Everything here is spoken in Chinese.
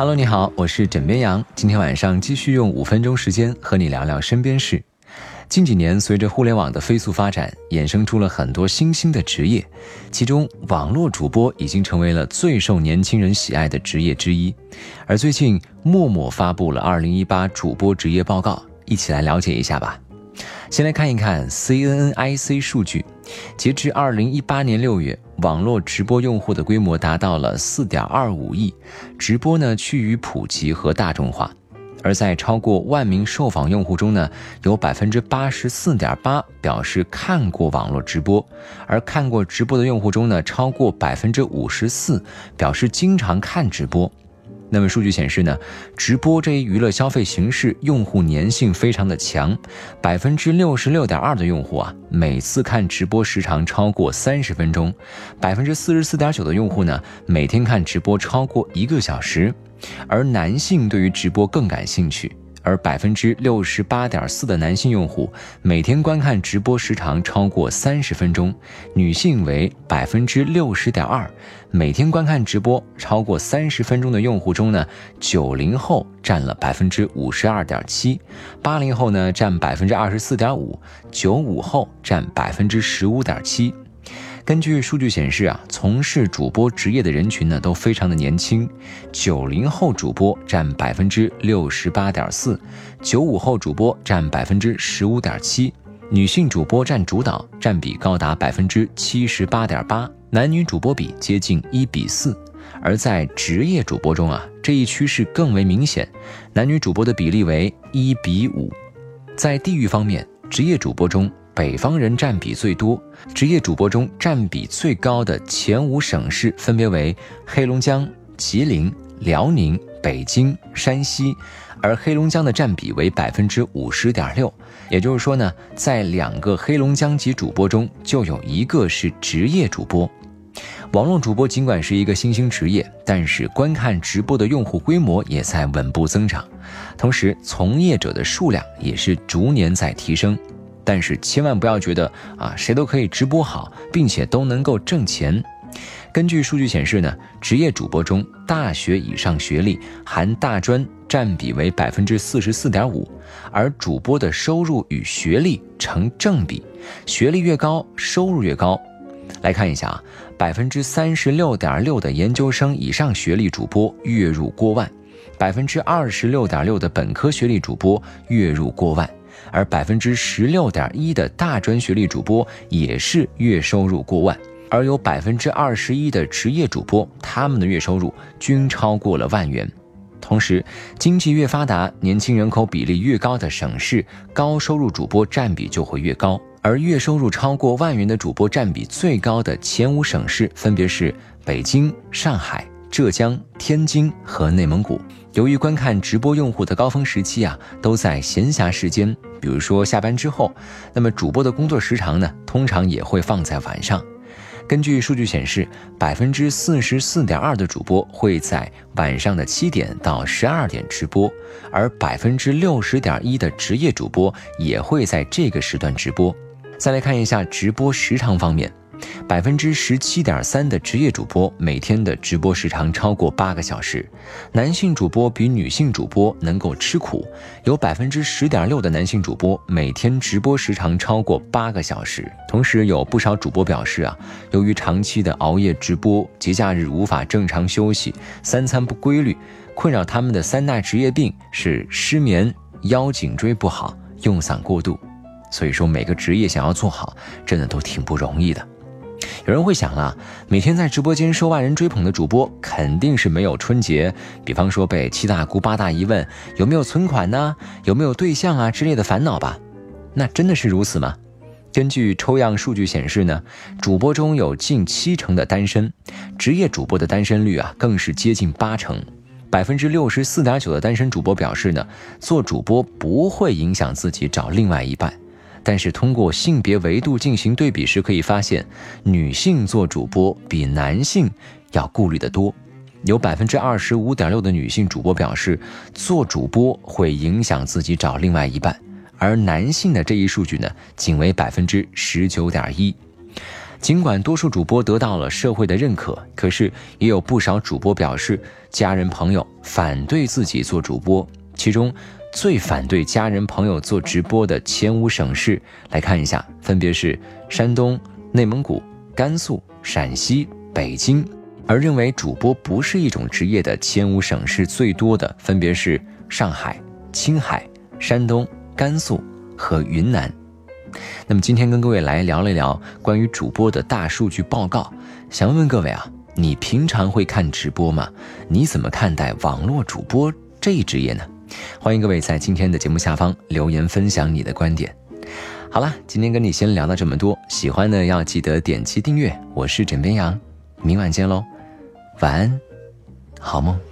Hello，你好，我是枕边羊。今天晚上继续用五分钟时间和你聊聊身边事。近几年，随着互联网的飞速发展，衍生出了很多新兴的职业，其中网络主播已经成为了最受年轻人喜爱的职业之一。而最近，陌陌发布了二零一八主播职业报告，一起来了解一下吧。先来看一看 CNNIC 数据，截至二零一八年六月，网络直播用户的规模达到了四点二五亿，直播呢趋于普及和大众化。而在超过万名受访用户中呢，有百分之八十四点八表示看过网络直播，而看过直播的用户中呢，超过百分之五十四表示经常看直播。那么数据显示呢，直播这一娱乐消费形式用户粘性非常的强，百分之六十六点二的用户啊，每次看直播时长超过三十分钟，百分之四十四点九的用户呢，每天看直播超过一个小时，而男性对于直播更感兴趣。而百分之六十八点四的男性用户每天观看直播时长超过三十分钟，女性为百分之六十点二，每天观看直播超过三十分钟的用户中呢，九零后占了百分之五十二点七，八零后呢占百分之二十四点五，九五后占百分之十五点七。根据数据显示啊，从事主播职业的人群呢都非常的年轻，九零后主播占百分之六十八点四，九五后主播占百分之十五点七，女性主播占主导，占比高达百分之七十八点八，男女主播比接近一比四。而在职业主播中啊，这一趋势更为明显，男女主播的比例为一比五。在地域方面，职业主播中。北方人占比最多，职业主播中占比最高的前五省市分别为黑龙江、吉林、辽宁、北京、山西，而黑龙江的占比为百分之五十点六。也就是说呢，在两个黑龙江籍主播中，就有一个是职业主播。网络主播尽管是一个新兴职业，但是观看直播的用户规模也在稳步增长，同时从业者的数量也是逐年在提升。但是千万不要觉得啊，谁都可以直播好，并且都能够挣钱。根据数据显示呢，职业主播中大学以上学历含大专占比为百分之四十四点五，而主播的收入与学历成正比，学历越高，收入越高。来看一下啊，百分之三十六点六的研究生以上学历主播月入过万，百分之二十六点六的本科学历主播月入过万。而百分之十六点一的大专学历主播也是月收入过万，而有百分之二十一的职业主播，他们的月收入均超过了万元。同时，经济越发达、年轻人口比例越高的省市，高收入主播占比就会越高。而月收入超过万元的主播占比最高的前五省市分别是北京、上海。浙江、天津和内蒙古，由于观看直播用户的高峰时期啊，都在闲暇时间，比如说下班之后，那么主播的工作时长呢，通常也会放在晚上。根据数据显示，百分之四十四点二的主播会在晚上的七点到十二点直播，而百分之六十点一的职业主播也会在这个时段直播。再来看一下直播时长方面。百分之十七点三的职业主播每天的直播时长超过八个小时，男性主播比女性主播能够吃苦，有百分之十点六的男性主播每天直播时长超过八个小时。同时，有不少主播表示啊，由于长期的熬夜直播，节假日无法正常休息，三餐不规律，困扰他们的三大职业病是失眠、腰颈椎不好、用嗓过度。所以说，每个职业想要做好，真的都挺不容易的。有人会想了，每天在直播间受万人追捧的主播，肯定是没有春节，比方说被七大姑八大姨问有没有存款呢，有没有对象啊之类的烦恼吧？那真的是如此吗？根据抽样数据显示呢，主播中有近七成的单身，职业主播的单身率啊更是接近八成，百分之六十四点九的单身主播表示呢，做主播不会影响自己找另外一半。但是通过性别维度进行对比时，可以发现，女性做主播比男性要顾虑的多。有百分之二十五点六的女性主播表示，做主播会影响自己找另外一半，而男性的这一数据呢，仅为百分之十九点一。尽管多数主播得到了社会的认可，可是也有不少主播表示，家人朋友反对自己做主播。其中最反对家人朋友做直播的前五省市，来看一下，分别是山东、内蒙古、甘肃、陕西、北京。而认为主播不是一种职业的前五省市最多的，分别是上海、青海、山东、甘肃和云南。那么今天跟各位来聊了聊关于主播的大数据报告，想问问各位啊，你平常会看直播吗？你怎么看待网络主播这一职业呢？欢迎各位在今天的节目下方留言分享你的观点。好了，今天跟你先聊到这么多，喜欢的要记得点击订阅。我是枕边羊，明晚见喽，晚安，好梦。